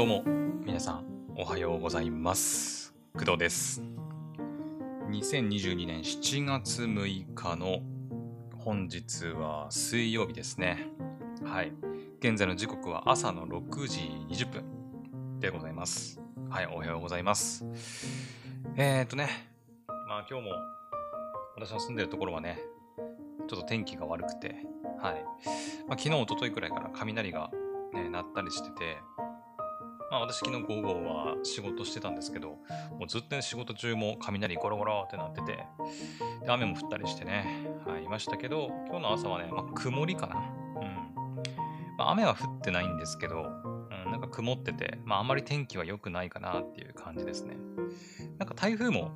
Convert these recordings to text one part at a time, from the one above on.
どうも、皆さん、おはようございます。工藤です。2022年7月6日の本日は水曜日ですね。はい。現在の時刻は朝の6時20分でございます。はい、おはようございます。えーっとね、まあ今日も私の住んでるところはね、ちょっと天気が悪くて、はい。まあ、昨日、一昨日くらいから雷が、ね、鳴ったりしてて、まあ私昨日午後は仕事してたんですけど、もうずっとね仕事中も雷ゴロゴロってなってて、で雨も降ったりしてね、はい、いましたけど、今日の朝はね、まあ曇りかな。うん。まあ雨は降ってないんですけど、うん、なんか曇ってて、まああんまり天気は良くないかなっていう感じですね。なんか台風も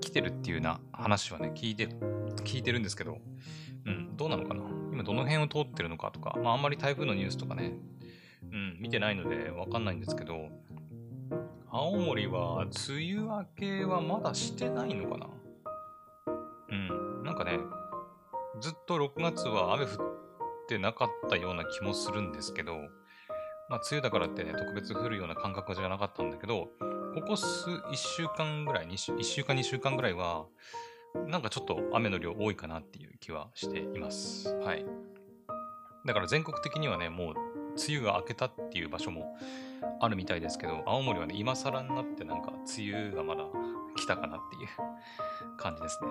来てるっていうような話はね、聞いて、聞いてるんですけど、うん、どうなのかな？今どの辺を通ってるのかとか、まああんまり台風のニュースとかね、うん、見てないのでわかんないんですけど、青森は梅雨明けはまだしてないのかな？うん、なんかね、ずっと6月は雨降ってなかったような気もするんですけど、まあ梅雨だからってね、特別降るような感覚じゃなかったんだけど、ここ数、1週間ぐらい、1週 ,1 週間2週間ぐらいは、なんかちょっと雨の量多いかなっていう気はしています。はい。だから全国的にはね、もう梅雨が明けたっていう場所もあるみたいですけど、青森はね、今更になってなんか梅雨がまだ来たかなっていう感じですね。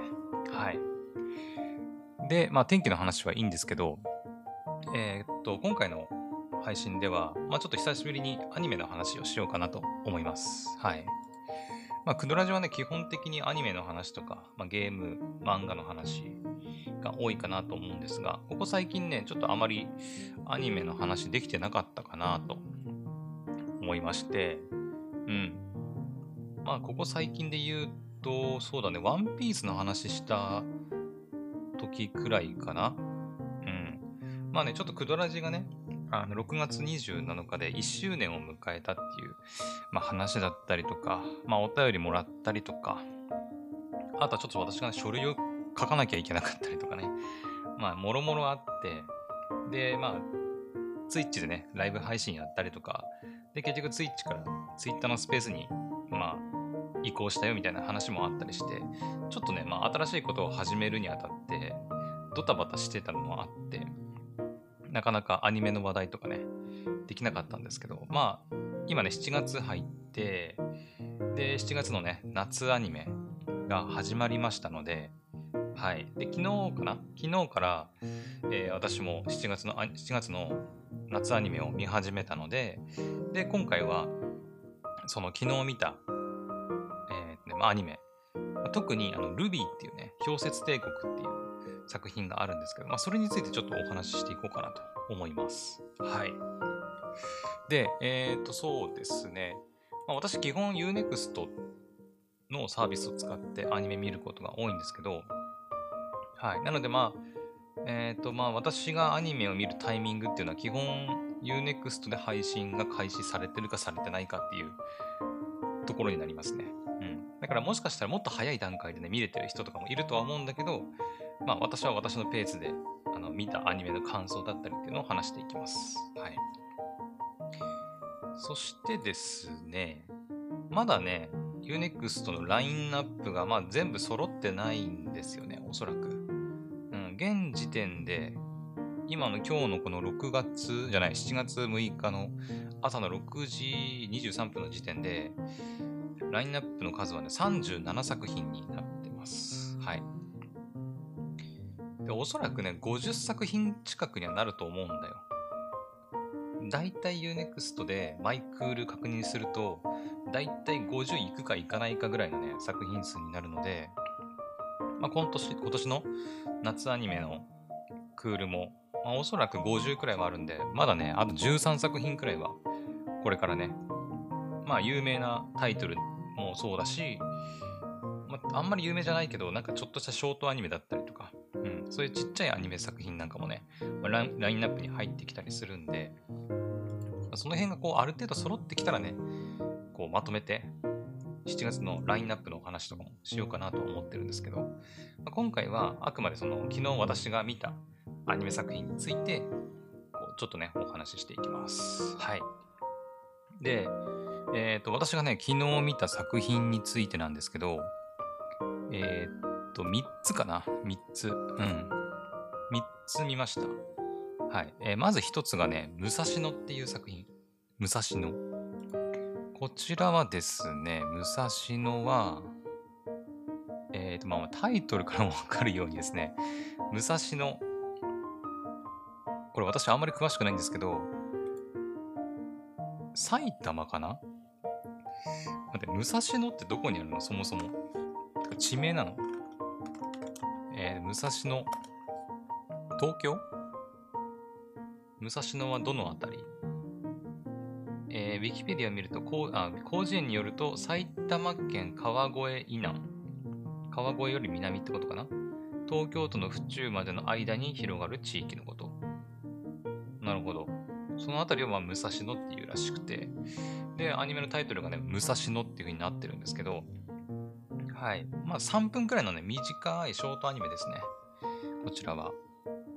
はい。で、まあ天気の話はいいんですけど、えーっと、今回の配信では、まあちょっと久しぶりにアニメの話をしようかなと思います。はい。まあ、クドラジはね、基本的にアニメの話とか、まあ、ゲーム、漫画の話が多いかなと思うんですが、ここ最近ね、ちょっとあまりアニメの話できてなかったかなと思いまして、うん。まあ、ここ最近で言うと、そうだね、ワンピースの話した時くらいかな。うん。まあね、ちょっとクドラジがね、あの6月27日で1周年を迎えたっていう、まあ、話だったりとか、まあ、お便りもらったりとか、あとはちょっと私が、ね、書類を書かなきゃいけなかったりとかね、まあ、もろもろあって、で、まあ、ツイッチでね、ライブ配信やったりとか、で、結局ツイッチからツイッターのスペースに、まあ、移行したよみたいな話もあったりして、ちょっとね、まあ、新しいことを始めるにあたって、ドタバタしてたのもあって、なかなかアニメの話題とかね、できなかったんですけど、まあ、今ね、7月入って、で、7月のね、夏アニメが始まりましたので、はい。で、昨日かな？昨日から、えー私も7月の、あ7月の夏アニメを見始めたので、で、今回は、その昨日見た、えーねまあ、アニメ、特にあのルビーっていうね、氷雪帝国っていう作品があるんですけど、まあ、それについてちょっとお話ししていこうかなと思います。はい。で、えっ、と、そうですね。まあ、私、基本 Unext のサービスを使ってアニメ見ることが多いんですけど、はい。なので、まあ、えっ、と、まあ、私がアニメを見るタイミングっていうのは、基本 Unext で配信が開始されてるかされてないかっていうところになりますね。うん。だから、もしかしたらもっと早い段階でね、見れてる人とかもいるとは思うんだけど、まあ、私は私のペースであの見たアニメの感想だったりっていうのを話していきます。はい。そしてですね、まだね、Unext のラインナップがまあ全部揃ってないんですよね、おそらく。現時点で、今の今日のこの6月じゃない、7月6日の朝の6時23分の時点で、ラインナップの数はね、37作品になってます。はい。で、おそらくね、50作品近くにはなると思うんだよ。だいたい Unext でマイクール確認すると、だいたい50いくかいかないかぐらいのね、作品数になるので、まあ、今年、今年の夏アニメのクールも、まあ、おそらく50くらいはあるんで、まだね、あと13作品くらいは、これからね、まあ、有名なタイトルもそうだし、まあ、あんまり有名じゃないけど、なんかちょっとしたショートアニメだったりとか、うん、そういうちっちゃいアニメ作品なんかもね、まあラインナップに入ってきたりするんで、その辺がこう、ある程度揃ってきたらね、こう、まとめて、7月のラインナップのお話とかもしようかなと思ってるんですけど、まあ今回はあくまでその、昨日私が見たアニメ作品について、こうちょっとね、お話ししていきます。はい。で、えっ、と、私がね、昨日見た作品についてなんですけど、えっ、と、3つかな ?3 つ。うん。3つ見ました。はい。えー、まず1つがね、武蔵野っていう作品。武蔵野。こちらはですね、武蔵野は、えっ、と、まあ、タイトルからもわかるようにですね、武蔵野。これ私あんまり詳しくないんですけど、埼玉かな？待って、武蔵野ってどこにあるの？そもそも。地名なの？えー、武蔵野。東京？武蔵野はどのあたり？えー、ウィキペディアを見ると、こうあ広辞苑によると、埼玉県川越以南。川越より南ってことかな？東京都の府中までの間に広がる地域のこと。なるほど。その辺りをまあ武蔵野っていうらしくて、で、アニメのタイトルがね、武蔵野っていう風になってるんですけど、はい。まあ3分くらいのね、短いショートアニメですね。こちらは。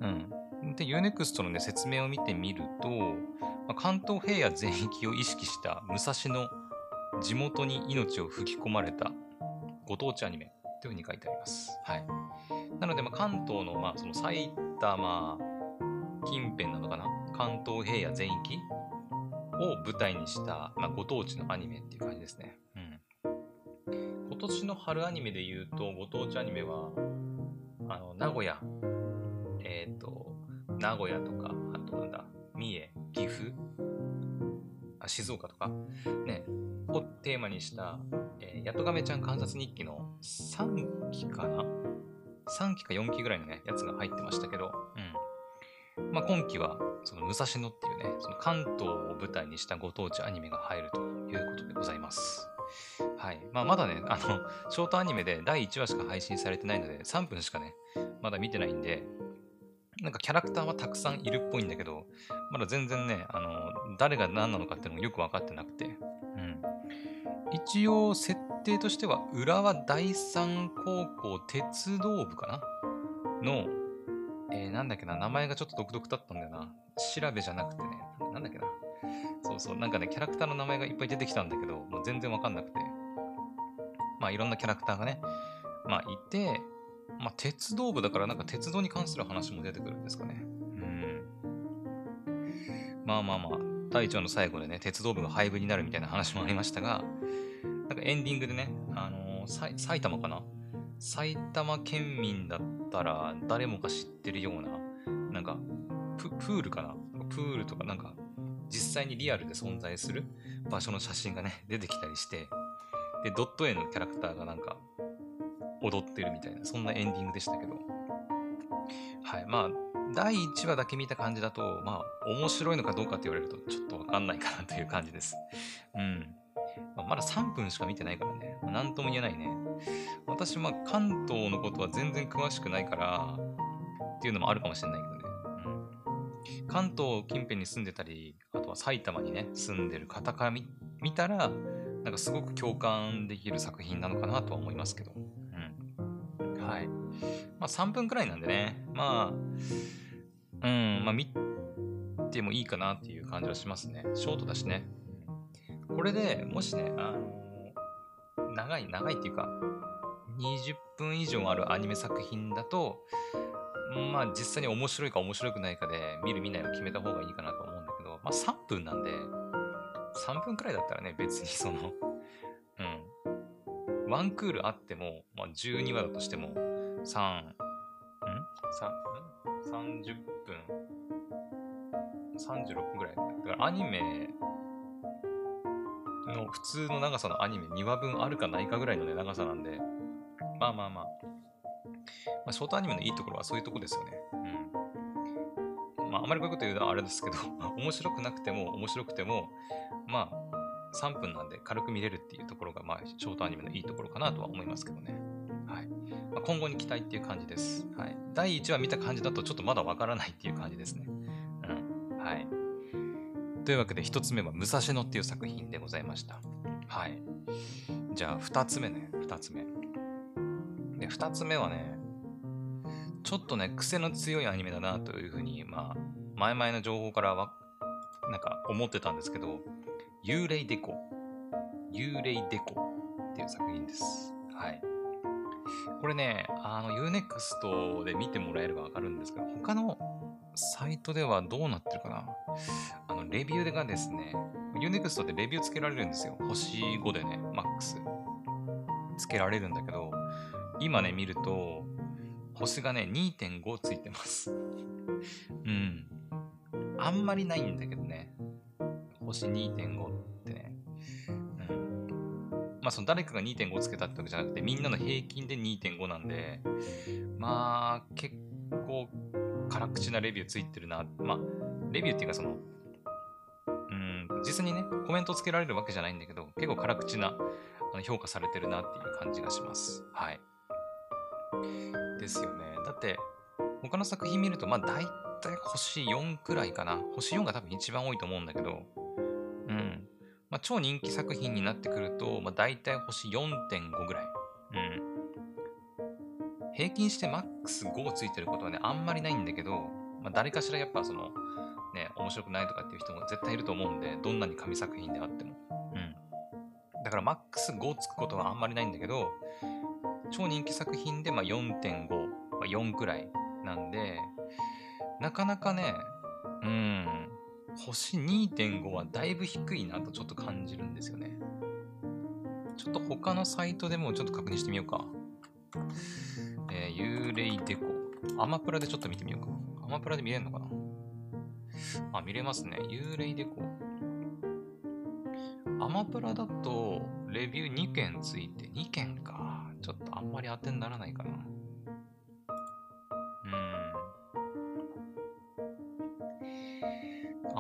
うん。で、Unext のね、説明を見てみると、まあ、関東平野全域を意識した武蔵野地元に命を吹き込まれたご当地アニメというふうに書いてあります。はい。なので、まあ、関東の、まあ、その埼玉近辺なのかな？関東平野全域を舞台にした、まあ、ご当地のアニメっていう感じですね。うん。今年の春アニメで言うと、ご当地アニメは、あの、名古屋、えっ、ー、と、名古屋とか、あとなんだ、三重、岐阜、あ静岡とか、ね、をテーマにした、えー、やとがめちゃん観察日記の3期かな ?3 期か4期ぐらいのね、やつが入ってましたけど、うん。まあ、今期は、その武蔵野っていうね、その関東を舞台にしたご当地アニメが入るということでございます。はい。まあ、まだね、あの、ショートアニメで第1話しか配信されてないので、3分しかね、まだ見てないんで、なんかキャラクターはたくさんいるっぽいんだけど、まだ全然ね、あの、誰が何なのかっていうのもよく分かってなくて、うん。一応、設定としては、浦和第三高校鉄道部かな？の、えー、なんだっけな、名前がちょっと独特だったんだよな。調べじゃなくてね、なんだっけな。そうそう、なんかね、キャラクターの名前がいっぱい出てきたんだけど、もう全然わかんなくて。まあ、いろんなキャラクターがね、まあ、いて、まあ、鉄道部だからなんか鉄道に関する話も出てくるんですかね。うん。まあまあまあ、第1話の最後でね、鉄道部が廃部になるみたいな話もありましたが、なんかエンディングでね、あのー、埼玉かな？埼玉県民だったら誰もが知ってるような、なんかプ、プールかな？プールとかなんか、実際にリアルで存在する場所の写真がね、出てきたりして、で、ドット絵のキャラクターがなんか、踊ってるみたいな、そんなエンディングでしたけど。はい。まあ、第1話だけ見た感じだと、まあ、面白いのかどうかって言われると、ちょっとわかんないかなという感じです。うん。まあ、まだ3分しか見てないからね。まあ、なんとも言えないね。私、まあ、関東のことは全然詳しくないから、っていうのもあるかもしれないけどね。うん。関東近辺に住んでたり、あとは埼玉にね、住んでる方から見たら、なんかすごく共感できる作品なのかなとは思いますけど。はい。まあ3分くらいなんでね、まあ、うん、まあ見てもいいかなっていう感じはしますね。ショートだしね。これでもしね、あの長い、長いっていうか、20分以上あるアニメ作品だと、まあ実際に面白いか面白くないかで見る見ないを決めた方がいいかなと思うんだけど、まあ3分なんで、3分くらいだったらね、別にそのワンクールあっても、まあ、12話だとしても、3、ん ?3、30分 ?36 分くらい。だからアニメの普通の長さのアニメ2話分あるかないかぐらいのね、長さなんで、まあまあまあ。まあ、ショートアニメのいいところはそういうとこですよね。うん。まあ、あまりこういうこと言うのはあれですけど、面白くなくても、面白くても、まあ、3分なんで軽く見れるっていうところが、まあ、ショートアニメのいいところかなとは思いますけどね。はい。まあ、今後に期待っていう感じです。はい。第1話見た感じだとちょっとまだわからないっていう感じですね。うん。はい。というわけで1つ目は武蔵野っていう作品でございました。はい。じゃあ2つ目ね。2つ目。で、2つ目はね、ちょっとね、癖の強いアニメだなというふうに、まあ、前々の情報からは、なんか思ってたんですけど、幽霊デコ。幽霊デコっていう作品です。はい。これね、あの、Unext で見てもらえればわかるんですけど、他のサイトではどうなってるかな？あの、レビューがですね、Unext でレビューつけられるんですよ。星5でね、マックス。つけられるんだけど、今ね、見ると、星がね、2.5ついてます。うん。あんまりないんだけどね。星2.5っ。まあ、その誰かが2.5つけたってわけじゃなくて、みんなの平均で2.5なんで、まあ、結構、辛口なレビューついてるな。まあ、レビューっていうかその、うん、実にね、コメントつけられるわけじゃないんだけど、結構辛口なあの評価されてるなっていう感じがします。はい。ですよね。だって、他の作品見ると、まあ大体星4くらいかな。星4が多分一番多いと思うんだけど、うん。まあ超人気作品になってくると、まあ大体星4.5ぐらい。うん。平均してマックス5ついてることはね、あんまりないんだけど、まあ誰かしらやっぱその、ね、面白くないとかっていう人も絶対いると思うんで、どんなに神作品であっても。うん。だからマックス5つくことはあんまりないんだけど、超人気作品でまあ4.5、まあ、4くらいなんで、なかなかね、うん、星2.5はだいぶ低いなとちょっと感じるんですよね。ちょっと他のサイトでもちょっと確認してみようか。えー、幽霊デコ。アマプラでちょっと見てみようか。アマプラで見れるのかな？あ、見れますね。幽霊デコ。アマプラだと、レビュー2件ついて、2件か。ちょっとあんまり当てにならないかな。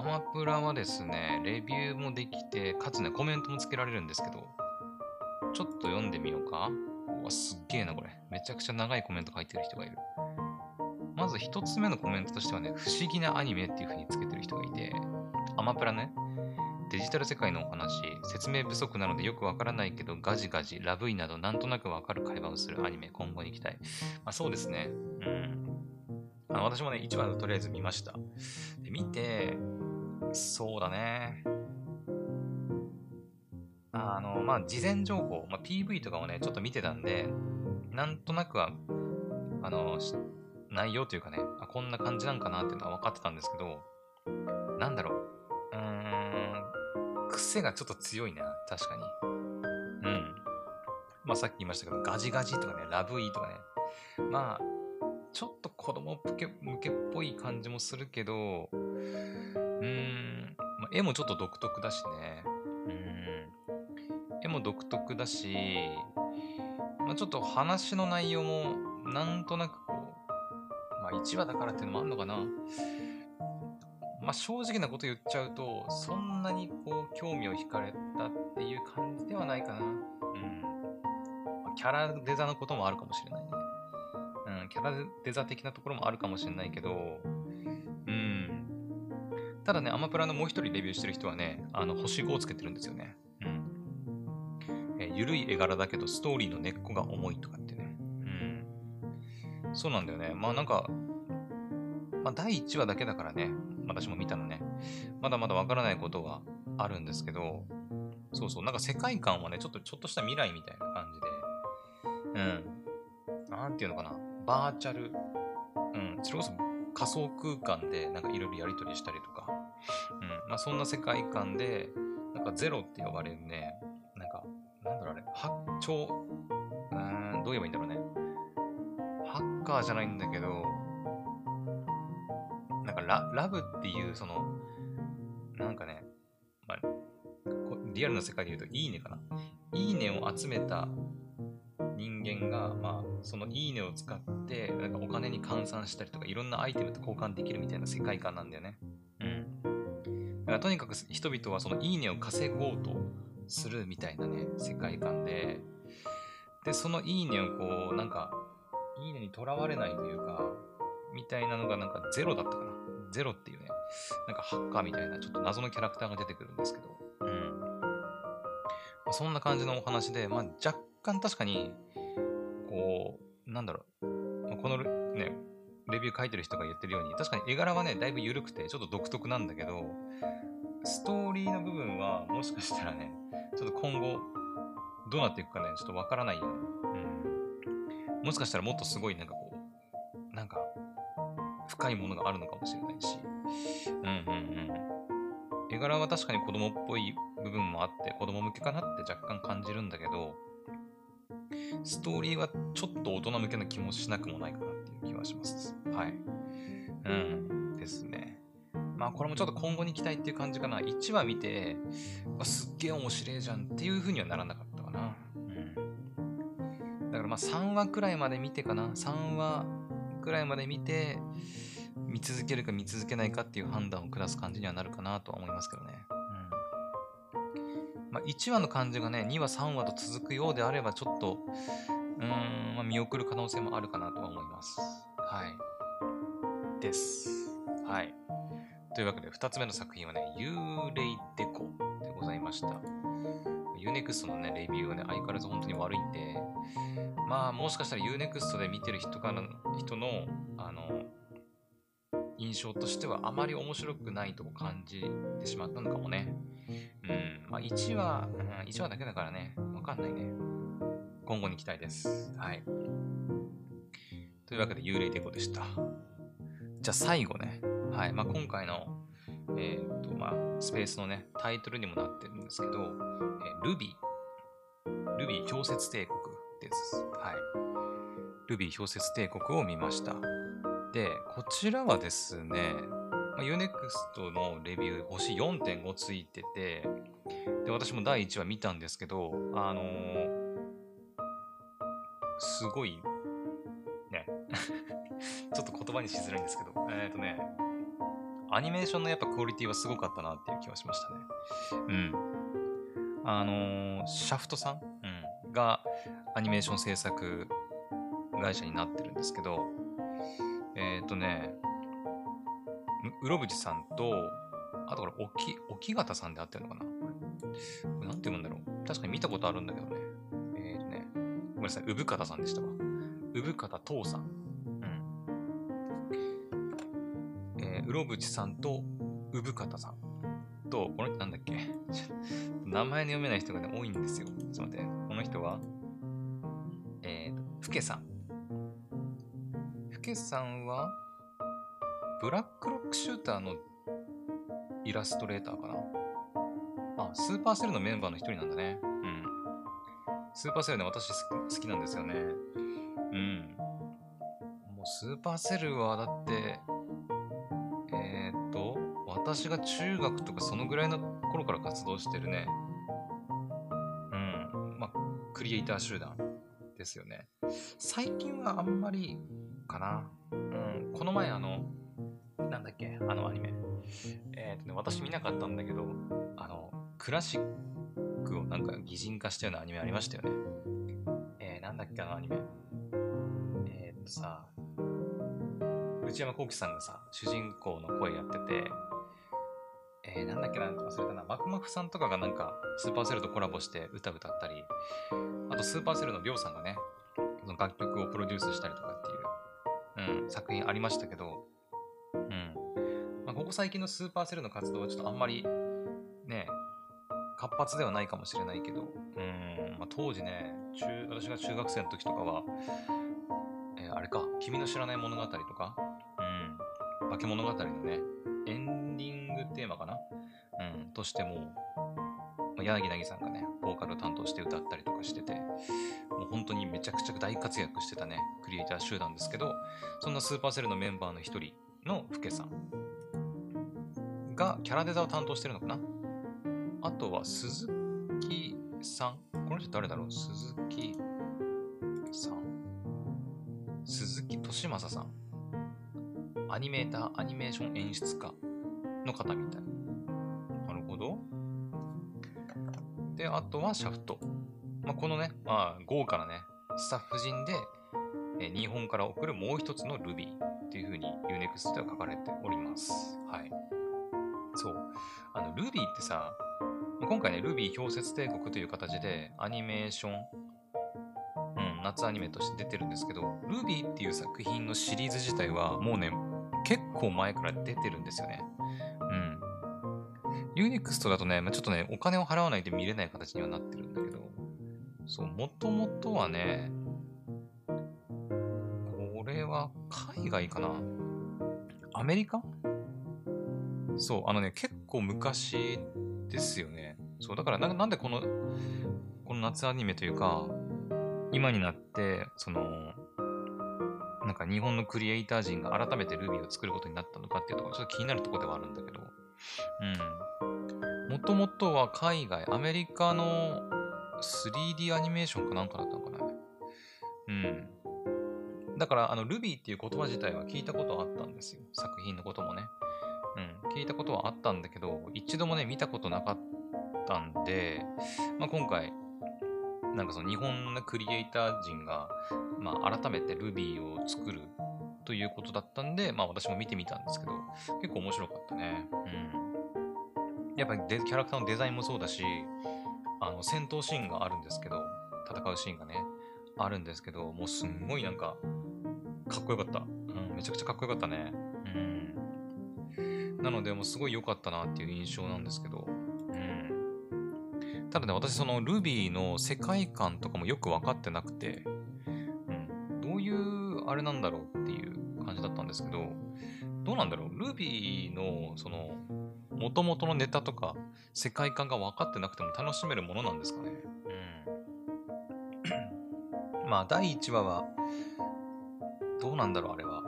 アマプラはですね、レビューもできて、かつね、コメントもつけられるんですけど、ちょっと読んでみようか。うわ、すっげえな、これ。めちゃくちゃ長いコメント書いてる人がいる。まず一つ目のコメントとしてはね、不思議なアニメっていう風につけてる人がいて、アマプラね、デジタル世界のお話、説明不足なのでよくわからないけど、ガジガジ、ラブイなどなんとなくわかる会話をするアニメ、今後に期待。まあそうですね。うん。あの私もね、1話とりあえず見ました。で見て、そうだね。あの、まあ、事前情報、まあ、PV とかをね、ちょっと見てたんで、なんとなくは、あの、内容というかね、あこんな感じなんかなっていうのは分かってたんですけど、なんだろう。癖がちょっと強いな、確かに。うん。まあさっき言いましたけど、ガジガジとかね、ラブイーとかね。まあ、ちょっと子供向け向けっぽい感じもするけど、うーん、まあ、絵もちょっと独特だしね。うん。絵も独特だし、まあ、ちょっと話の内容もなんとなくこう、まあ1話だからっていうのもあるのかな。まあ、正直なこと言っちゃうと、そんなにこう、興味を惹かれたっていう感じではないかな。うん。まあ、キャラデザのこともあるかもしれないね。うん、キャラデザ的なところもあるかもしれないけど、うん。ただね、アマプラのもう一人レビューしてる人はね、あの、星5をつけてるんですよね。うん。えゆるい絵柄だけど、ストーリーの根っこが重いとかってね。うん。そうなんだよね。まあなんか、まあ第1話だけだからね、私も見たのね。まだまだわからないことはあるんですけど、そうそう、なんか世界観はね、ちょっと、ちょっとした未来みたいな感じで、うん。なんていうのかな、バーチャル、うん、それこそ仮想空間でなんかいろいろやり取りしたりとか、うん、まあそんな世界観で、なんかゼロって呼ばれるね、なんか、なんだろうあれ、発長、うん、どう言えばいいんだろうね。ハッカーじゃないんだけど、ララブっていう、その、なんかね、まあ、リアルな世界で言うと、いいねかな。いいねを集めた人間が、まあ、そのいいねを使って、なんかお金に換算したりとか、いろんなアイテムと交換できるみたいな世界観なんだよね。うん。だからとにかく人々はそのいいねを稼ごうとするみたいなね、世界観で、で、そのいいねをこう、なんか、いいねにとらわれないというか、みたいなのがなんかゼロだったかな。ゼロっていうね、なんかハッカーみたいなちょっと謎のキャラクターが出てくるんですけど、うん。まあ、そんな感じのお話で、まあ若干確かに、こう、なんだろう、このね、レビュー書いてる人が言ってるように、確かに絵柄はね、だいぶ緩くて、ちょっと独特なんだけど、ストーリーの部分は、もしかしたらね、ちょっと今後、どうなっていくかね、ちょっとわからないよね。うん。もしかしたらもっとすごい、なんかこう、なんか、深いものがあるのかもしれないし。うんうんうん。絵柄は確かに子供っぽい部分もあって、子供向けかなって若干感じるんだけど、ストーリーはちょっと大人向けな気もしなくもないかなっていう気はします。はい。うん。ですね。まあこれもちょっと今後に期待っていう感じかな。1話見て、すっげえ面白いじゃんっていう風にはならなかったかな。うん。だからまあ3話くらいまで見てかな。3話くらいまで見て、見続けるか見続けないかっていう判断を下す感じにはなるかなとは思いますけどね。まあ1話の感じがね、2話3話と続くようであればちょっと、うん、まあ、見送る可能性もあるかなとは思います。はい。です。はい。というわけで、2つ目の作品はね、幽霊デコでございました。Unext のね、レビューはね、相変わらず本当に悪いんで、まあ、もしかしたら Unext で見てる人から人の、あの、印象としてはあまり面白くないと感じてしまったのかもね。うん、まあ1話、うん、1話だけだからね、わかんないね。今後に期待です。はい。というわけで、幽霊デコでした。じゃあ最後ね。はい。まあ今回の、えっ、と、まあ、スペースのね、タイトルにもなってるんですけど、えー、ルビー。ルビー氷雪帝国です。はい。ルビー氷雪帝国を見ました。で、こちらはですね、まあ、Unext のレビュー星4.5ついてて、で、私も第1話見たんですけど、あのーすごい、ね、ちょっと言葉にしづらいんですけど、えっ、ー、とね、アニメーションのやっぱクオリティはすごかったなっていう気はしましたね。うん。あのー、シャフトさん、うん、がアニメーション制作会社になってるんですけど、えっ、ー、とね、うろぶちさんと、あとこれ、沖、沖方さんであってるのかな？これ。なんて読むんだろう確かに見たことあるんだけどね。えっ、ー、とね、ごめんなさい、産方さんでしたわ。産方父さん。うん。えー、うろぶちさんと産方さん。と、この人なんだっけ？名前の読めない人がね、多いんですよ。ちょっと待って。この人は、えーと、 huke さん。 huke さんは、ブラックロックシューターのイラストレーターかな？あ、 supercell のメンバーの一人なんだね。うん。 supercell ね、私好きなんですよね。うん。もう supercell はだって、えー、っと、私が中学とかそのぐらいの頃から活動してるね。うん。まあ、クリエイター集団ですよね。最近はあんまりかな。うん。この前あの、なんだっけ？あのアニメ。えー、とね、私見なかったんだけど、あの、クラシックをなんか擬人化したようなアニメありましたよね。えー、なんだっけあのアニメ。えー、っとさ、内山昂輝さんがさ、主人公の声やってて、えー、なんだっけな、忘れたな。マクマクさんとかがなんか、 supercell とコラボして歌歌ったり、あと supercell の ryo さんがね、その楽曲をプロデュースしたりとかっていう、うん、作品ありましたけど、ここ最近の supercell の活動はちょっとあんまり、ね、活発ではないかもしれないけど、うん、まあ、当時ね、中、私が中学生の時とかは、えー、あれか、君の知らない物語とか、うん、化け物語のね、エンディングテーマかなうん、としても、まあ、柳凪さんがね、ボーカルを担当して歌ったりとかしてて、もう本当にめちゃくちゃ大活躍してたね、クリエイター集団ですけど、そんなスーパーセルのメンバーの一人のふけさん。がキャラデザを担当してるのかな？あとは鈴木さんこの人誰だろう？鈴木さん鈴木俊正さんアニメーター、アニメーション演出家の方みたい。なるほど。で、あとはシャフト。まあ、このね、まあ、豪華なね、スタッフ陣で、え日本から送るもう一つの Ruby っていう風に Unext では書かれております。はい。そう。あの、Ruby ってさ、今回ね、Ruby 氷雪帝国という形でアニメーション、うん、夏アニメとして出てるんですけど、Ruby っていう作品のシリーズ自体はもうね、結構前から出てるんですよね。うん。ユニクストだとね、ま、ちょっとね、お金を払わないと見れない形にはなってるんだけど、そう、もともとはね、これは海外かな？アメリカ？そう、あのね、結構昔ですよね。そう、だからななんでこの、この夏アニメというか、今になって、その、なんか日本のクリエイター陣が改めて Ruby を作ることになったのかっていうところ、ちょっと気になるところではあるんだけど、うん。もともとは海外、アメリカの 3D アニメーションかなんかだったのかな。うん。だから、あの、Ruby っていう言葉自体は聞いたことあったんですよ。作品のこともね。聞いたことはあったんだけど、一度もね、見たことなかったんで、まあ、今回、なんかその日本のクリエイター陣が、まあ、改めて Ruby を作るということだったんで、まあ私も見てみたんですけど、結構面白かったね。うん。やっぱりキャラクターのデザインもそうだし、あの、戦闘シーンがあるんですけど、戦うシーンがね、あるんですけど、もうすんごいなんか、かっこよかった。うん、めちゃくちゃかっこよかったね。うん。なので、もうすごい良かったなっていう印象なんですけど、うん。ただね、私その Ruby の世界観とかもよく分かってなくて、うん、どういうあれなんだろうっていう感じだったんですけど、どうなんだろう ?Ruby のその、元々のネタとか世界観が分かってなくても楽しめるものなんですかね？うん。まあ、第1話は、どうなんだろう、あれは。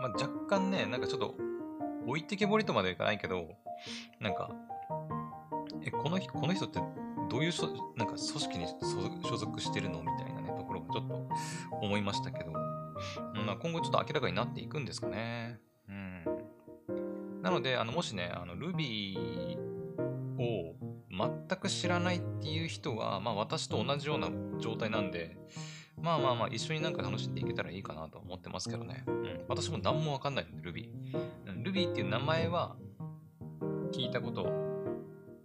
まあ、若干ね、なんかちょっと、置いてけぼりとまではいかないけど、なんか、え、このこの人ってどういうなんか組織に所属してるのみたいなね、ところもちょっと思いましたけど、まあ、今後ちょっと明らかになっていくんですかね。うん。なので、あのもしね、あの Ruby を全く知らないっていう人は、まあ私と同じような状態なんで、まあまあまあ一緒になんか楽しんでいけたらいいかなと思ってますけどね。うん。私も何もわかんないんで、Ruby。Ruby っていう名前は聞いたこと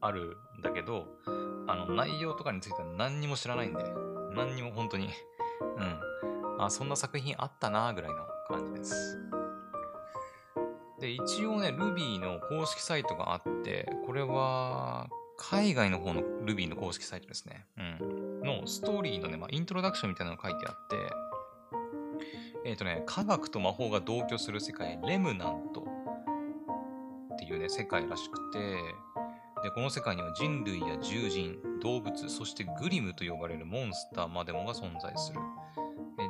あるんだけど、あの内容とかについては何にも知らないんで、何にも本当にうん。あ、そんな作品あったなぐらいの感じです。で、一応ね、Ruby の公式サイトがあって、これは、海外の方の Ruby の公式サイトですね。うん。のストーリーのね、まあ、イントロダクションみたいなのが書いてあって、えっ、ー、とね、科学と魔法が同居する世界、レムナントっていうね、世界らしくて、で、この世界には人類や獣人、動物、そしてグリムと呼ばれるモンスターまでもが存在する。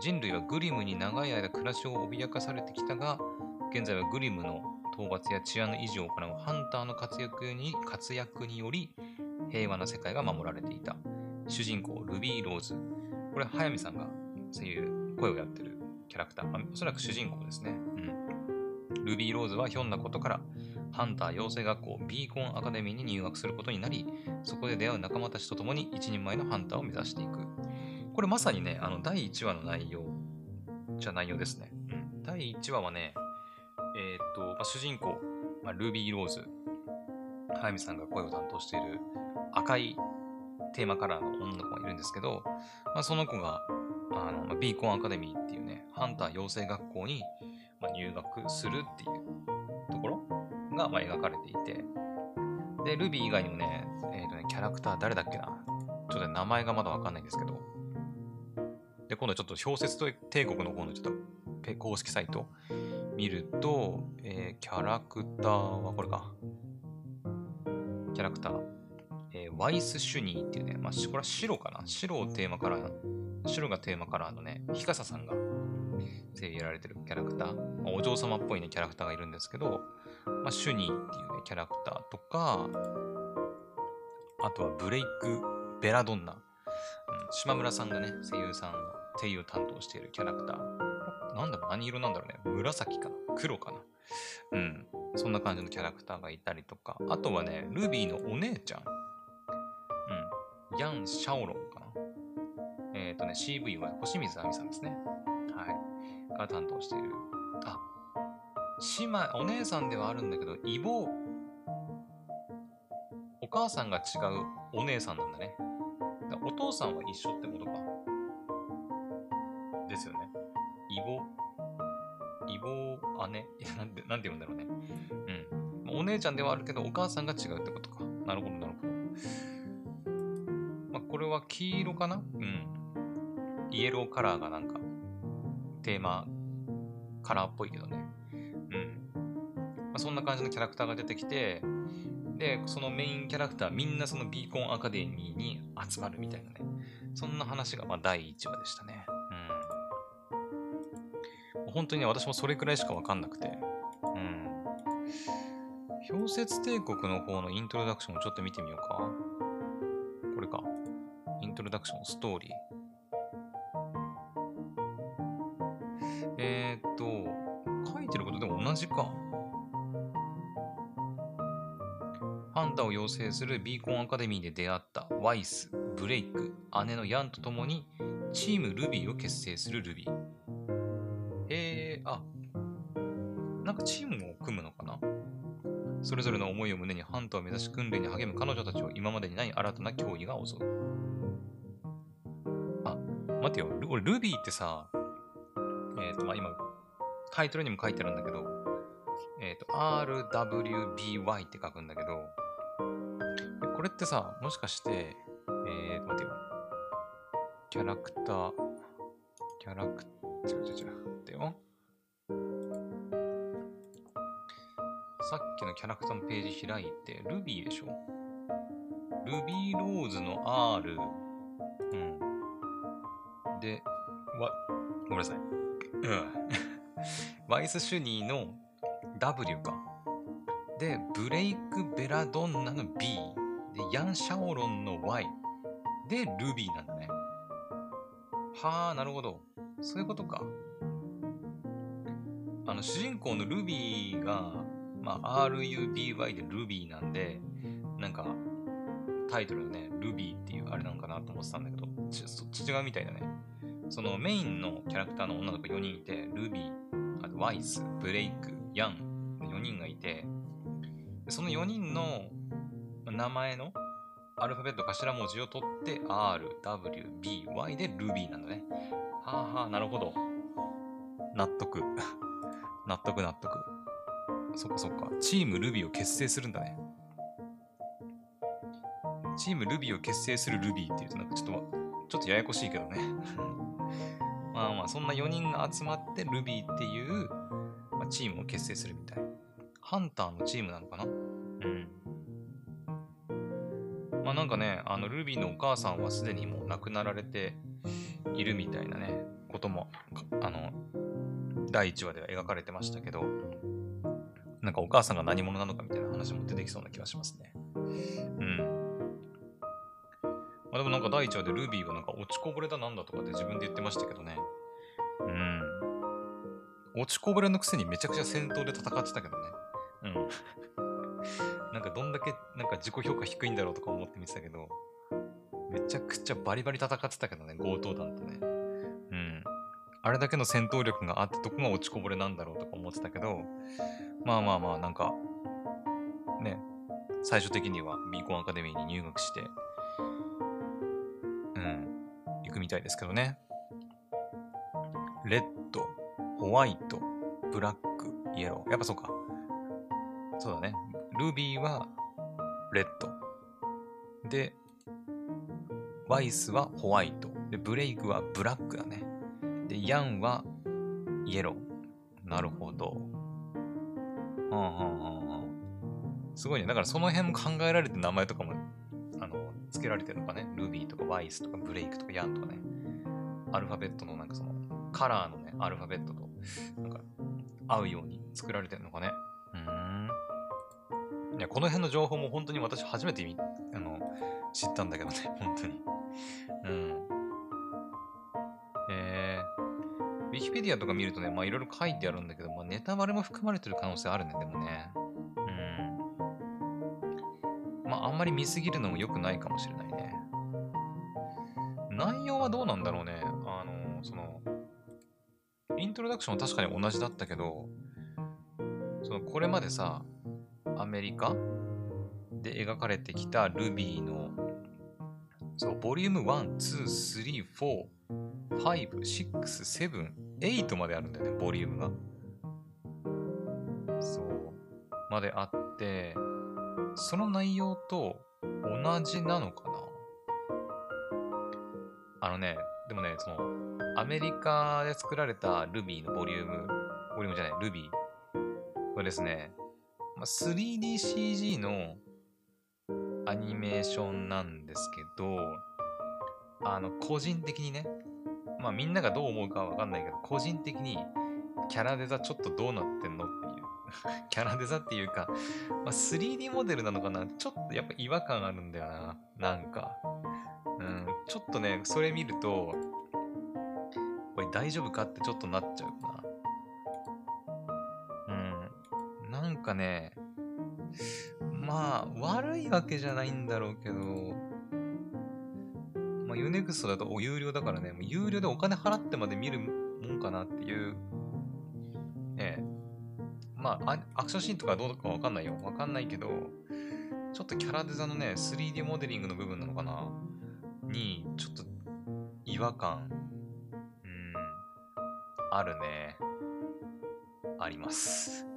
人類はグリムに長い間暮らしを脅かされてきたが、現在はグリムの討伐や治安の維持を行うハンターの活躍に活躍により平和な世界が守られていた。主人公、ルビー・ローズ。これ、早見さんが声優、声をやってるキャラクター。まあ、おそらく主人公ですね。うん。ルビー・ローズはひょんなことから、ハンター養成学校ビーコンアカデミーに入学することになり、そこで出会う仲間たちと共に一人前のハンターを目指していく。これまさにね、あの、第1話の内容、じゃ内容ですね。うん。第1話はね、えー、っと、まあ、主人公、まあ、ルービー・ローズ、早見さんが声を担当している赤いテーマカラーの女の子がいるんですけど、まあ、その子が、あの、まあ、ビーコンアカデミーっていうね、ハンター養成学校に、まあ、入学するっていうが、ま、描かれていて、で、ルビー以外にもね、えっ、ー、とね、キャラクター誰だっけな。ちょっと、名前がまだわかんないんですけど、で、今度ちょっと小説帝国の方のちょっと公式サイト見ると、えー、キャラクターはこれか。キャラクター。えー、ワイス・シュニーっていうね、まあ、これは白かな。白をテーマカラー、白がテーマカラーのね、ヒカサさんが声優やられてるキャラクター、お嬢様っぽいね、キャラクターがいるんですけど、まあ、シュニーっていうね、キャラクターとか、あとはブレイク・ベラドンナ。うん、島村さんがね、声優さん声優を担当しているキャラクター。なんだ何色なんだろうね紫かな黒かなうん。そんな感じのキャラクターがいたりとか。あとはね、ルビーのお姉ちゃん。うん。ヤン・シャオロンかなえっ、ー、とね、CV は星水亜美さんですね。はい。が担当している。あ、姉妹、お姉さんではあるんだけど、異母、お母さんが違うお姉さんなんだね。だお父さんは一緒ってことか。ですよね。異母、異母姉なんて、なんて言うんだろうね。うん。お姉ちゃんではあるけど、お母さんが違うってことか。なるほど、なるほど。まあ、これは黄色かな？うん。イエローカラーがなんか、テーマカラーっぽいけどね。そんな感じのキャラクターが出てきて、で、そのメインキャラクターみんなそのビーコンアカデミーに集まるみたいなね。そんな話がまあ第1話でしたね。うん。本当にね、私もそれくらいしかわかんなくて。うん。氷雪帝国の方のイントロダクションをちょっと見てみようか。これか。イントロダクション、ストーリー。えー、っと、書いてることでも同じか。ンタを養成するビーコンアカデミーで出会ったワイス、ブレイク、姉のヤンと共にチームルビーを結成するルビー。へえ、あ、なんかチームを組むのかな？それぞれの思いを胸にハンターを目指し訓練に励む彼女たちを今までにない新たな競技が襲う。あ、待てよ。俺、ルビーってさ、えっ、ー、と、まあ、今、タイトルにも書いてあるんだけど、えっ、ー、と、RWBY って書くんだけど、これってさ、もしかして、えー、待ってよ。キャラクター、キャラク、違う違う違う。待てよ。さっきのキャラクターのページ開いて、ルビーでしょ？ルビーローズの R、うん。で、わ、ごめんなさい。うん。ワイスシュニーの W か。で、ブレイク・ベラドンナの B。で、ヤン・シャオロンの Y。で、ルビーなんだね。はあ、なるほど。そういうことか。あの、主人公のルビーが、まあ、RUBY でルビーなんで、なんか、タイトルね、ルビーっていうあれなのかなと思ってたんだけど、ちそっち違うみたいだね。そのメインのキャラクターの女の子4人いて、ルビー、あとワイス、ブレイク、ヤン、4人がいて、その4人の名前のアルファベット頭文字を取って R, W, B, Y でルビーなんだね。はあはあ、なるほど。納得。納得納得。そっかそっか。チームルビーを結成するんだね。チームルビーを結成するルビーっていうとなんかちょっと、ちょっとややこしいけどね。まあまあ、そんな4人が集まってルビーっていう、まあ、チームを結成するみたい。ハンターのチームなのかな？うん。まあなんかね、あの、ルビーのお母さんはすでにもう亡くなられているみたいなね、ことも、あの、第1話では描かれてましたけど、なんかお母さんが何者なのかみたいな話も出てきそうな気がしますね。うん。まあでもなんか第1話でルビーはなんか落ちこぼれだなんだとかって自分で言ってましたけどね。うん。落ちこぼれのくせにめちゃくちゃ戦闘で戦ってたけどね。うん。なんかどんだけなんか自己評価低いんだろうとか思って見てたけど、めちゃくちゃバリバリ戦ってたけどね、強盗団とね。うん。あれだけの戦闘力があってどこが落ちこぼれなんだろうとか思ってたけど、まあまあまあ、なんか、ね、最終的にはビーコンアカデミーに入学して、うん、行くみたいですけどね。レッド、ホワイト、ブラック、イエロー。やっぱそうか。そうだね。ルビーはレッド。で、ワイスはホワイト。で、ブレイクはブラックだね。で、ヤンはイエロー。なるほど。うんうんうんうん。すごいね。だからその辺も考えられて名前とかも、あの、付けられてるのかね。ルビーとかワイスとかブレイクとかヤンとかね。アルファベットのなんかその、カラーのね、アルファベットと、なんか、合うように作られてるのかね。いや、この辺の情報も本当に私初めて、あの、知ったんだけどね。本当に。うん。ウィキペディアとか見るとね、まあいろいろ書いてあるんだけど、まあネタバレも含まれてる可能性あるね、でもね。うん。まああんまり見すぎるのも良くないかもしれないね。内容はどうなんだろうね。あの、その、イントロダクションは確かに同じだったけど、そのこれまでさ、アメリカ？で描かれてきたルビーの、そう、ボリューム1、2、3、4、5、6、7、8まであるんだよね、ボリュームが。そう。まであって、その内容と同じなのかな？あのね、でもね、その、アメリカで作られた Ruby のボリューム、ボリュームじゃない、Ruby はですね、3DCG のアニメーションなんですけど、あの、個人的にね、まあみんながどう思うかはわかんないけど、個人的にキャラデザちょっとどうなってんのっていう。キャラデザっていうか、まあ、3D モデルなのかなちょっとやっぱ違和感あるんだよな。なんか。うん、ちょっとね、それ見ると、これ大丈夫かってちょっとなっちゃうかな。かね、まあ、悪いわけじゃないんだろうけど、まあ、ユネクストだとお有料だからね、もう有料でお金払ってまで見るもんかなっていう、ねまあ、アクションシーンとかどうかわかんないよ。わかんないけど、ちょっとキャラデザのね、3D モデリングの部分なのかなに、ちょっと違和感、うん、あるね。あります。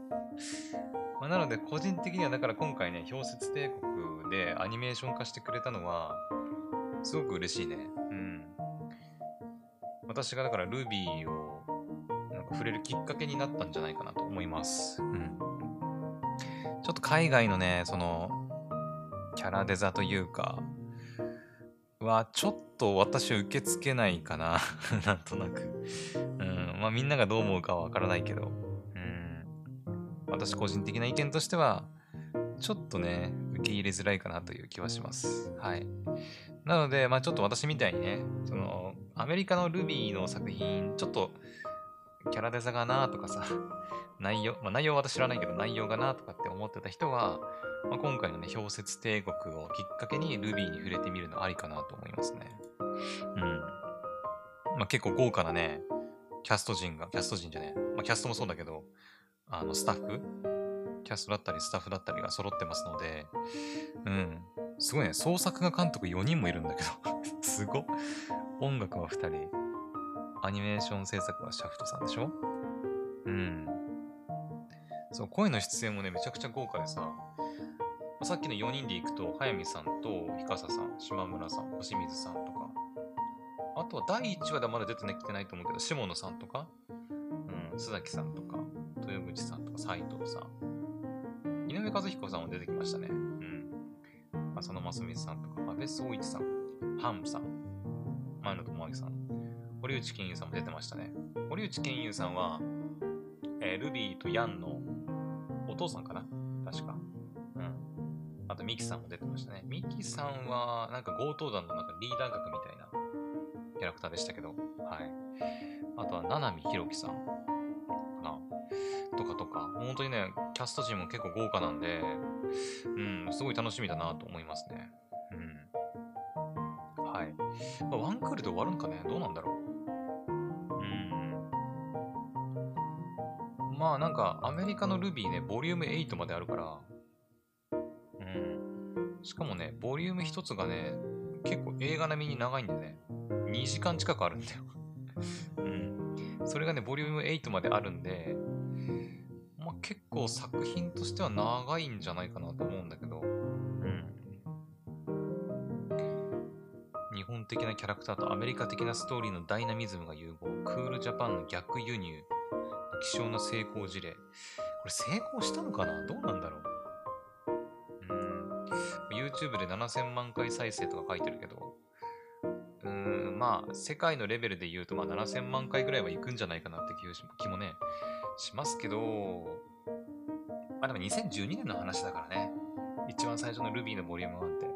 まあ、なので、個人的には、だから今回ね、氷雪帝国でアニメーション化してくれたのは、すごく嬉しいね。うん。私がだからルビーをなんか触れるきっかけになったんじゃないかなと思います。うん。ちょっと海外のね、その、キャラデザというか、は、ちょっと私受け付けないかな。なんとなく。うん。まあみんながどう思うかはわからないけど。私個人的な意見としては、ちょっとね、受け入れづらいかなという気はします。はい。なので、まあちょっと私みたいにね、その、アメリカのルビーの作品、ちょっと、キャラデザがなとかさ、内容、まあ内容は私知らないけど、内容がなとかって思ってた人は、まあ、今回のね、氷雪帝国をきっかけに Ruby に触れてみるのありかなと思いますね。うん。まあ、結構豪華なね、キャスト陣が、キャスト陣じゃねえまあ、キャストもそうだけど、あの、スタッフ？キャストだったり、スタッフだったりが揃ってますので、うん。すごいね、創作画監督4人もいるんだけど すご音楽は2人。アニメーション制作はシャフトさんでしょ？うん。そう、声の出演もね、めちゃくちゃ豪華でさ、さっきの4人で行くと、速水さんと、ひかささん、島村さん、星水さんとか、あとは第1話ではまだ出てきてないと思うけど、下野さんとか、うん、須崎さんとか、豊口さんとか、斎藤さん、井上和彦さんも出てきましたね。うん。浅野真澄さんとか、安倍総一さん、ハンさん、前野智明さん、堀内健優さんも出てましたね。堀内健優さんは、えー、ルビーとヤンのお父さんかな？確か。うん。あと、ミキさんも出てましたね。ミキさんは、なんか強盗団のなんかリーダー格みたいなキャラクターでしたけど、はい。あとは、七海ひろきさんとかとか、本当にね、キャスト陣も結構豪華なんで、うん、すごい楽しみだなと思いますね。うん。はい。まあ、ワンクールで終わるんかねどうなんだろううんまあなんかアメリカの Ruby ね、ボリューム8まであるから、うん。しかもね、ボリューム1つがね、結構映画並みに長いんでね、2時間近くあるんだようん。それがね、ボリューム8まであるんで、構作品としては長いんじゃないかなと思うんだけど、うん。日本的なキャラクターとアメリカ的なストーリーのダイナミズムが融合、クールジャパンの逆輸入、希少な成功事例。これ成功したのかな？どうなんだろう？うん。YouTube で7000万回再生とか書いてるけど、うーん、まあ、世界のレベルで言うと、まあ、7000万回ぐらいは行くんじゃないかなって気もね、しますけど、まあでも2012年の話だからね。一番最初の Ruby のボリューム1って。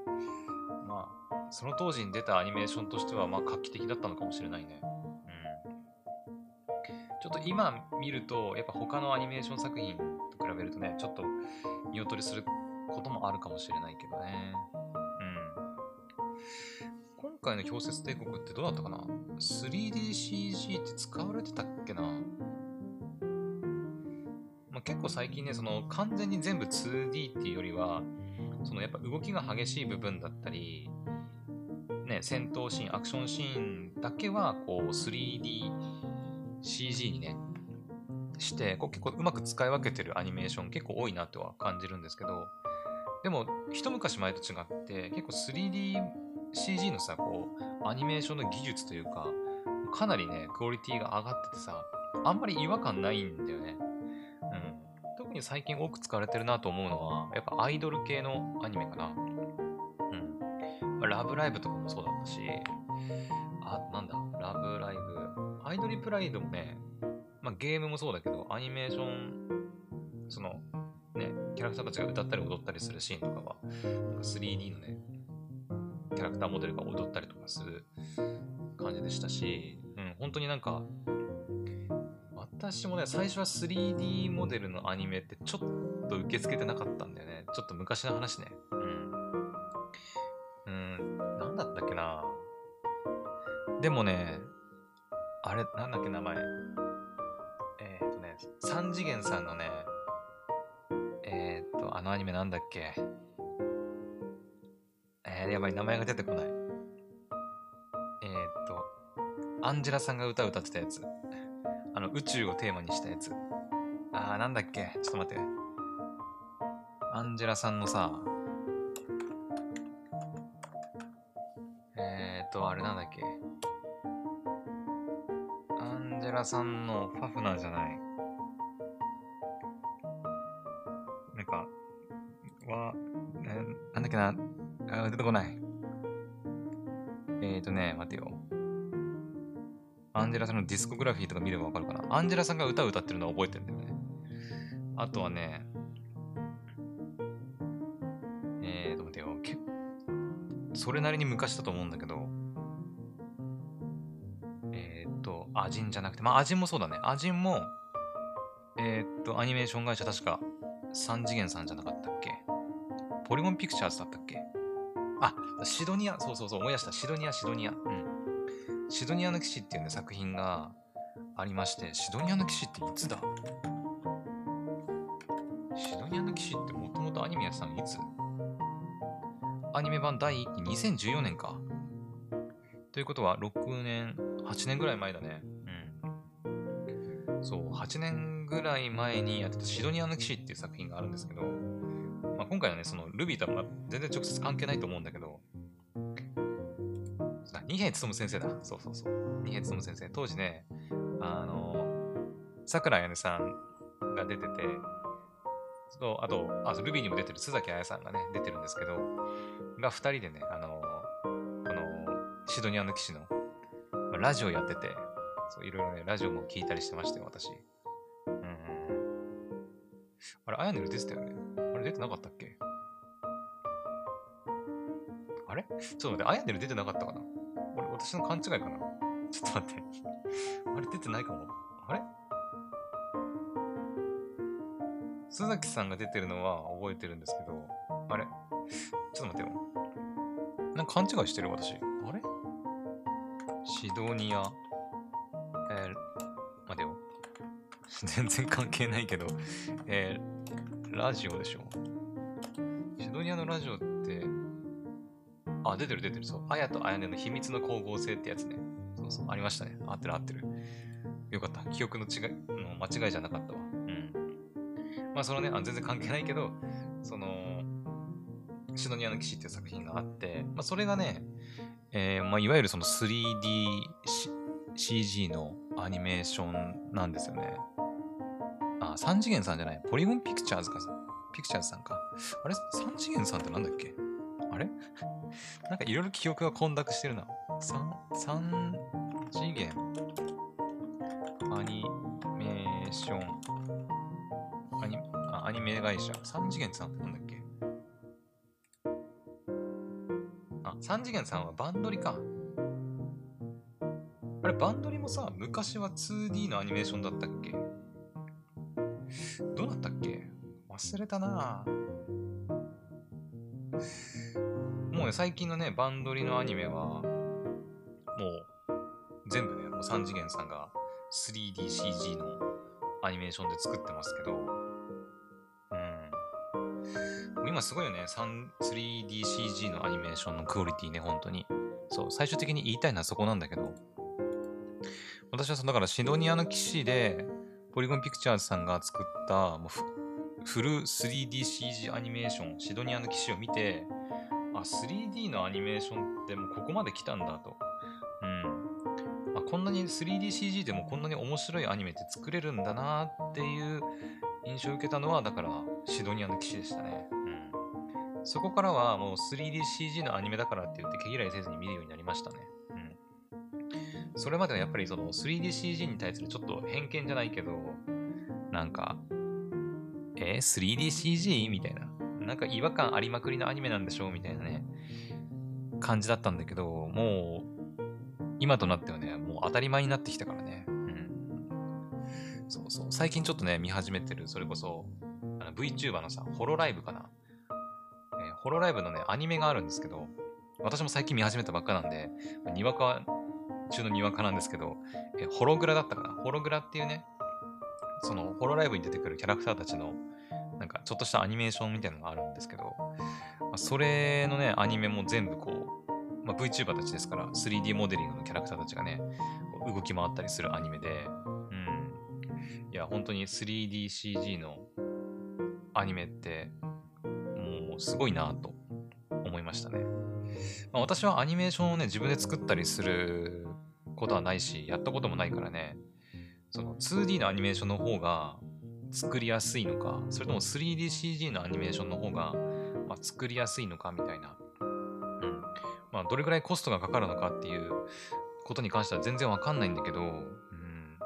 まあ、その当時に出たアニメーションとしては、まあ画期的だったのかもしれないね。うんちょっと今見ると、やっぱ他のアニメーション作品と比べるとね、ちょっと見劣りすることもあるかもしれないけどね。うん。今回の氷雪帝国ってどうだったかな ?3DCG って使われてたっけな、結構最近ね、その完全に全部 2D っていうよりは、そのやっぱ動きが激しい部分だったり、ね、戦闘シーン、アクションシーンだけはこう 3D CG にね、してこう結構うまく使い分けてるアニメーション結構多いなとは感じるんですけどでも一昔前と違って結構 3DCG のさこうアニメーションの技術というかかなりねクオリティが上がっててさあんまり違和感ないんだよね。特に最近多く使われてるなと思うのはやっぱアイドル系のアニメかな。うん。ラブライブとかもそうだったしあなんだラブライブ。アイドリプライドもねまあ、ゲームもそうだけど、アニメーション、その、ね、キャラクターたちが歌ったり踊ったりするシーンとかは、3D のね、キャラクターモデルが踊ったりとかする感じでしたし、うん、本当になんか、私もね、最初は 3D モデルのアニメってちょっと受け付けてなかったんだよね。ちょっと昔の話ね。うん。うん、なんだったっけなでもね、あれ、なんだっけ名前。えっとね3次元さんのね、えー、っと、あのアニメなんだっけえー、やばい、名前が出てこない。えー、っと、アンジェラさんが歌歌ってたやつ。あの、宇宙をテーマにしたやつ。あー、なんだっけ？ちょっと待って。アンジェラさんのさ、えー、と、あれなんだっけ？アンジェラさんのファフナーじゃない。ンジェラさんのディスコグラフィーとか見ればわかるかな。アンジェラさんが歌を歌ってるのは覚えてるんだよね。あとはね、えーと、待ってよ。それなりに昔だと思うんだけど、えっ、と、アジンじゃなくて、まあ、アジンもそうだね。アジンも、えっ、と、アニメーション会社確か3次元さんじゃなかったっけ？ポリゴンピクチャーズだったっけ？あ、シドニア、そうそうそう、思い出した。シドニア、シドニア。うん。シドニアの騎士っていうね、作品がありまして、シドニアの騎士っていつだ？シドニアの騎士ってもともとアニメやってたのいつ？アニメ版第1期2014年か。ということは6年、8年ぐらい前だね。うん。そう、8年ぐらい前にやってたシドニアの騎士っていう作品があるんですけど、まあ、今回はね、その Ruby とは全然直接関係ないと思うんだけど、二平勉先生だ。そうそうそう。二平勉先生。当時ね、あの、桜彩音さんが出てて、そあと、あ、ルビーにも出てる須崎彩さんがね、出てるんですけど、が二人でね、あの、このシドニアの騎士の、ラジオやってて、そういろいろね、ラジオも聞いたりしてましたよ、私。うん。あれ、あやねる出てたよね。あれ出てなかったっけ？あれ？ちょっと待って、アヤネル出てなかったかな、私の勘違いかな？ちょっと待ってあれ出てないかも。あれ？須崎さんが出てるのは覚えてるんですけど、あれ？ちょっと待ってよ。なんか勘違いしてる私。あれ？シドニア？えー、待てよ。全然関係ないけど、えー、ラジオでしょシドニアのラジオって、あ、出てる出てる。そう。あやとあやねの秘密の光合成ってやつね。そうそう。ありましたね。合ってる合ってる。よかった。記憶の違い、の間違いじゃなかったわ。うん。まあ、そのね、あ全然関係ないけど、その、シドニアの騎士っていう作品があって、まあ、それがね、えー、まあ、いわゆるその 3DCG のアニメーションなんですよね。あ、3次元さんじゃない。ポリゴンピクチャーズか。ピクチャーズさんか。あれ ?3 次元さんってなんだっけ？あれ？なんかいろいろ記憶が混濁してるな。3、3次元アニメーション。アニあアニメ会社。3次元さんってなんだっけ？あ、3次元さんはバンドリか。あれ、バンドリもさ、昔は 2D のアニメーションだったっけ？どうなったっけ？忘れたなもうね、最近のね、バンドリのアニメは、もう、全部ね、もう3次元さんが 3DCG のアニメーションで作ってますけど、うん。今すごいよね、3DCG のアニメーションのクオリティね、本当に。そう、最終的に言いたいのはそこなんだけど、私はその、だからシドニアの騎士で、ポリゴンピクチャーズさんが作ったもうフル 3DCG アニメーション、シドニアの騎士を見て、あ、3D のアニメーションってもうここまで来たんだと。うん。あ、こんなに 3DCG でもこんなに面白いアニメって作れるんだなっていう印象を受けたのは、だからシドニアの騎士でしたね。うん。そこからはもう 3DCG のアニメだからって言って毛嫌いせずに見るようになりましたね。うん。それまではやっぱりその 3DCG に対するちょっと偏見じゃないけど、なんか、え？ー、3DCG? みたいな。なんか違和感ありまくりのアニメなんでしょうみたいなね、感じだったんだけど、もう、今となってはね、もう当たり前になってきたからね。うん。そうそう。最近ちょっとね、見始めてる、それこそ、あの VTuber のさ、ホロライブかな。えー、ホロライブのね、アニメがあるんですけど、私も最近見始めたばっかなんで、にわか中のにわかなんですけど、え、ホログラだったかな。ホログラっていうね、そのホロライブに出てくるキャラクターたちのなんかちょっとしたアニメーションみたいなのがあるんですけど、まあ、それのね、アニメも全部こう、まあ、VTuber たちですから、3D モデリングのキャラクターたちがね、動き回ったりするアニメで、うん。いや、本当に 3DCG のアニメって、もうすごいなと思いましたね。まあ、私はアニメーションをね、自分で作ったりすることはないし、やったこともないからね、その 2D のアニメーションの方が作りやすいのか、それとも 3DCG のアニメーションの方が、まあ、作りやすいのかみたいな。うん。まあ、どれぐらいコストがかかるのかっていうことに関しては全然わかんないんだけど、うん。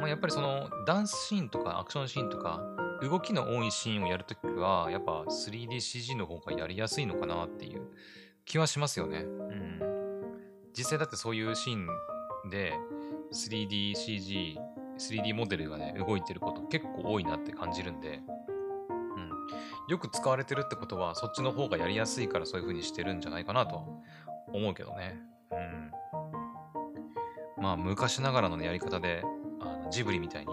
まあ、やっぱりその、ダンスシーンとかアクションシーンとか、動きの多いシーンをやるときは、やっぱ 3DCG の方がやりやすいのかなっていう気はしますよね。うん。実際だってそういうシーンで 3DCG 3D モデルがね、動いてること結構多いなって感じるんで、うん。よく使われてるってことは、そっちの方がやりやすいからそういう風にしてるんじゃないかなと思うけどね。うん。まあ、昔ながらの、ね、やり方で、あのジブリみたいに、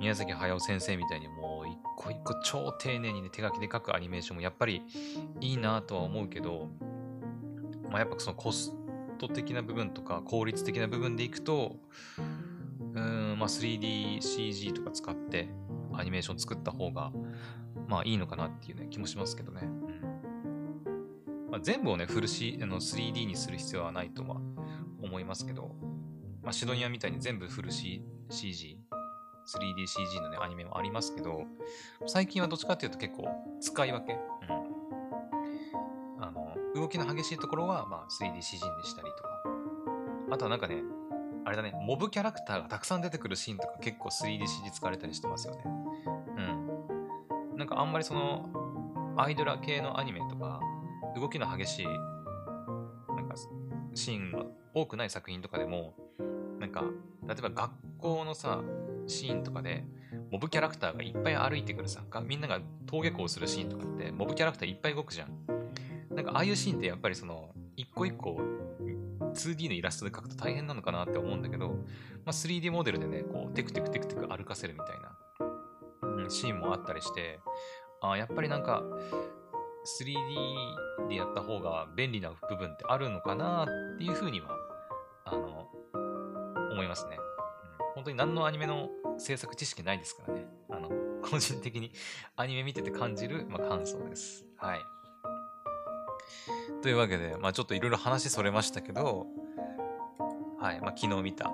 宮崎駿先生みたいにもう一個一個超丁寧にね、手書きで描くアニメーションもやっぱりいいなとは思うけど、まあやっぱそのコスト的な部分とか効率的な部分でいくと、うん、まあ 3DCG とか使ってアニメーション作った方が、まあいいのかなっていうね、気もしますけどね。うんまあ、全部をね、フル C、あの 3D にする必要はないとは思いますけど、まあ、シドニアみたいに全部フル C CG、3DCG のね、アニメもありますけど、最近はどっちかっていうと結構使い分け。うん。あの、動きの激しいところは、まあ 3DCG にしたりとか。あとはなんかね、あれだね、モブキャラクターがたくさん出てくるシーンとか結構 3DCG 使われたりしてますよね。うん。なんかあんまりその、アイドラ系のアニメとか、動きの激しい、なんか、シーンが多くない作品とかでも、なんか、例えば学校のさ、シーンとかで、モブキャラクターがいっぱい歩いてくるさ、みんなが登下校するシーンとかって、モブキャラクターいっぱい動くじゃん。なんか、ああいうシーンってやっぱりその、一個一個 2D のイラストで描くと大変なのかなって思うんだけど、まあ、3D モデルでね、こう、テクテクテクテク歩かせるみたいな、うん、シーンもあったりして、あやっぱりなんか、3D でやった方が便利な部分ってあるのかなっていうふうには、あの、思いますね。うん、本当に何のアニメの制作知識ないですからね。あの、個人的にアニメ見てて感じる、まあ、感想です。はい。というわけで、まあちょっといろいろ話それましたけど、はい、まあ昨日見た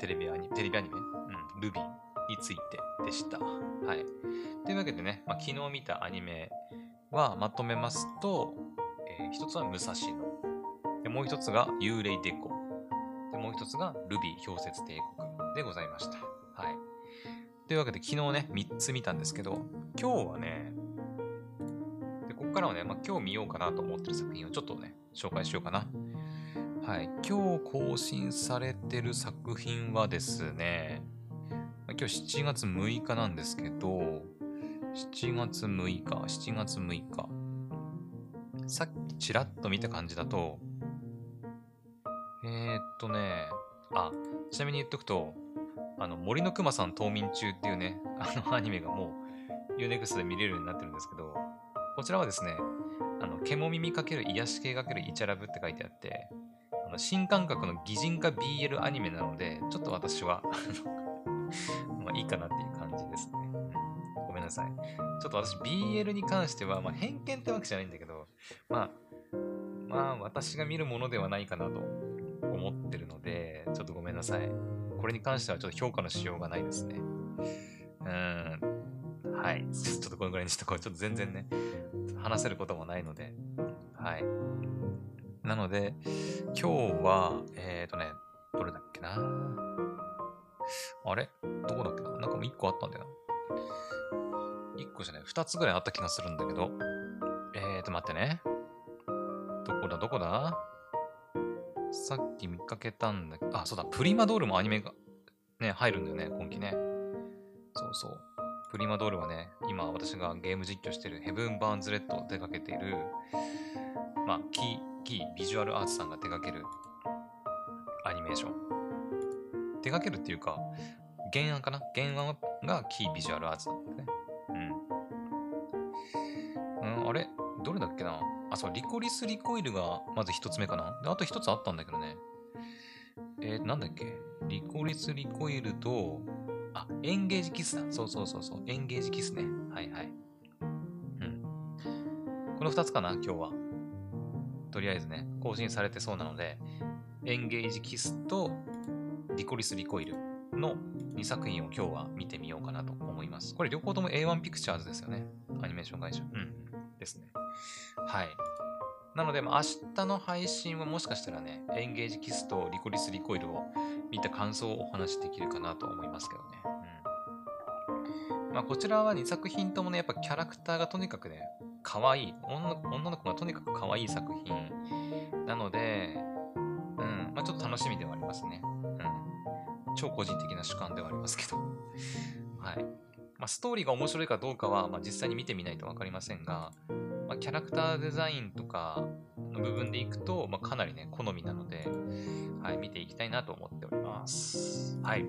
テレビアニテレビアニメ、うん、ルビーについてでした。はい。というわけでね、まあ、昨日見たアニメはまとめますと、えー、一つは武蔵野。で、もう一つが幽霊デコ。で、もう一つがルビー氷雪帝国でございました。はい。というわけで昨日ね、3つ見たんですけど、今日はね、からはね、まあ、今日見ようかなと思ってる作品をちょっとね、紹介しようかな。はい。今日更新されてる作品はですね、今日7月6日なんですけど、7月6日、7月6日。さっきちらっと見た感じだと、えー、っとね、あ、ちなみに言っとくと、あの、森の熊さん冬眠中っていうね、あのアニメがもう UNEXT で見れるようになってるんですけど、こちらはですね、あの、獣耳かける癒し系かけるイチャラブって書いてあって、あの新感覚の擬人化 BL アニメなので、ちょっと私はまあいいかなっていう感じですね。ごめんなさい。ちょっと私 BL に関しては、まあ、偏見ってわけじゃないんだけど、まあ、まあ私が見るものではないかなと思ってるので、ちょっとごめんなさい。これに関してはちょっと評価のしようがないですね。うん。はい。ちょっとこのぐらいにしとこう。ちょっと全然ね、話せることもないので。はい。なので、今日は、えっ、ー、とね、どれだっけな？あれ？どこだっけな？なんかもう1個あったんだよな。1個じゃない、2つぐらいあった気がするんだけど。えーと、待ってね。どこだ、どこだ？さっき見かけたんだけど、あ、そうだ、プリマドールもアニメがね、入るんだよね、今期ね。そうそう。プリマドールはね、今私がゲーム実況してるヘブン・バーンズ・レッドを手掛けている、まあ、キー、キー、ビジュアルアーツさんが手掛けるアニメーション。手掛けるっていうか、原案かな？原案がキービジュアルアーツなんだね。うん。うん、あれ？どれだっけな？あ、そう、リコリス・リコイルがまず一つ目かなで、あと一つあったんだけどね。えー、なんだっけ？リコリス・リコイルと、あ、エンゲージキスだ。そうそうそうそう。エンゲージキスね。はいはい。うん。この二つかな今日は。とりあえずね、更新されてそうなので、エンゲージキスとリコリス・リコイルの2作品を今日は見てみようかなと思います。これ両方とも A1 ピクチャーズですよね。アニメーション会社。うん。ですね。はい。なので、明日の配信はもしかしたらね、エンゲージキスとリコリス・リコイルを見た感想をお話しできるかなと思いますけどね。うん。まあ、こちらは2作品ともね、やっぱキャラクターがとにかくね、可愛い女。の子がとにかく可愛い作品なので、うん、まあ、ちょっと楽しみではありますね。うん。超個人的な主観ではありますけど。はい。まあ、ストーリーが面白いかどうかは、まあ、実際に見てみないと分かりませんが、まあ、キャラクターデザインとかの部分でいくと、まあ、かなりね、好みなので、はい、見ていきたいなと思っております。はい。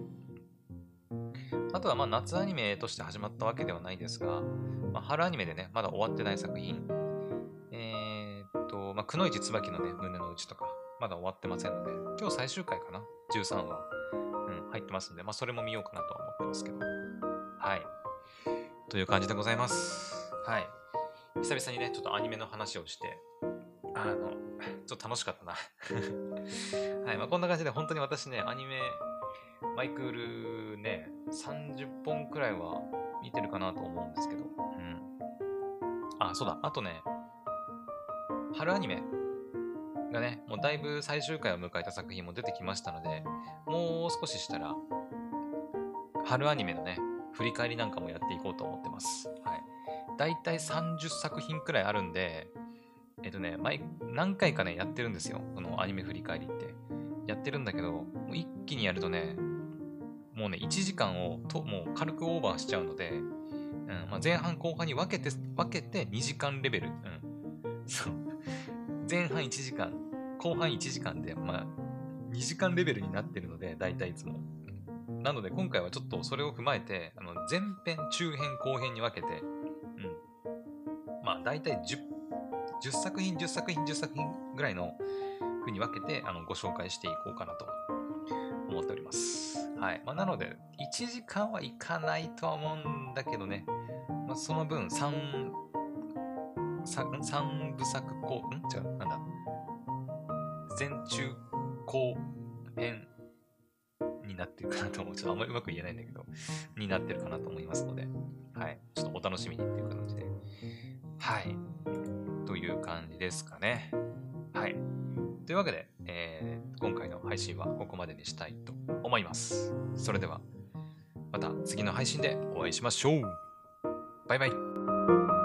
あとは、まあ、夏アニメとして始まったわけではないですが、まあ、春アニメでね、まだ終わってない作品、えー、っと、まあ、くのいち椿のね、胸の内とか、まだ終わってませんので、今日最終回かな ?13 話、うん、入ってますんで、まあ、それも見ようかなとは思ってますけど。はい。という感じでございます。はい。久々にね、ちょっとアニメの話をして、あの、ちょっと楽しかったなはい、まあこんな感じで本当に私ね、アニメ、マイクールね、30本くらいは見てるかなと思うんですけど、うん。あ、そうだ、あとね、春アニメがね、もうだいぶ最終回を迎えた作品も出てきましたので、もう少ししたら、春アニメのね、振り返りなんかもやっていこうと思ってます。はい。だいたい30作品くらいあるんで、えっとね、毎、何回かね、やってるんですよ。このアニメ振り返りって。やってるんだけど、一気にやるとね、もうね、1時間をと、もう軽くオーバーしちゃうので、うんまあ、前半後半に分けて、分けて2時間レベル。うん。そう。前半1時間、後半1時間で、まあ、2時間レベルになってるので、だいたいいつも。なので今回はちょっとそれを踏まえて、あの前編、中編、後編に分けて、うん。まあ大体 10, 10作品、10作品、10作品ぐらいの風に分けてあのご紹介していこうかなと思っております。はい。まあ、なので、1時間はいかないとは思うんだけどね、まあ、その分3、3部作後、ん？違う、なんだ？前中後編になってるかなと思う。ちょっとあんまりうまく言えないんだけど、になってるかなと思いますので、はい。ちょっとお楽しみにっていう感じで。はい。という感じですかね。はい。というわけで、えー、今回の配信はここまでにしたいと思います。それでは、また次の配信でお会いしましょう。バイバイ。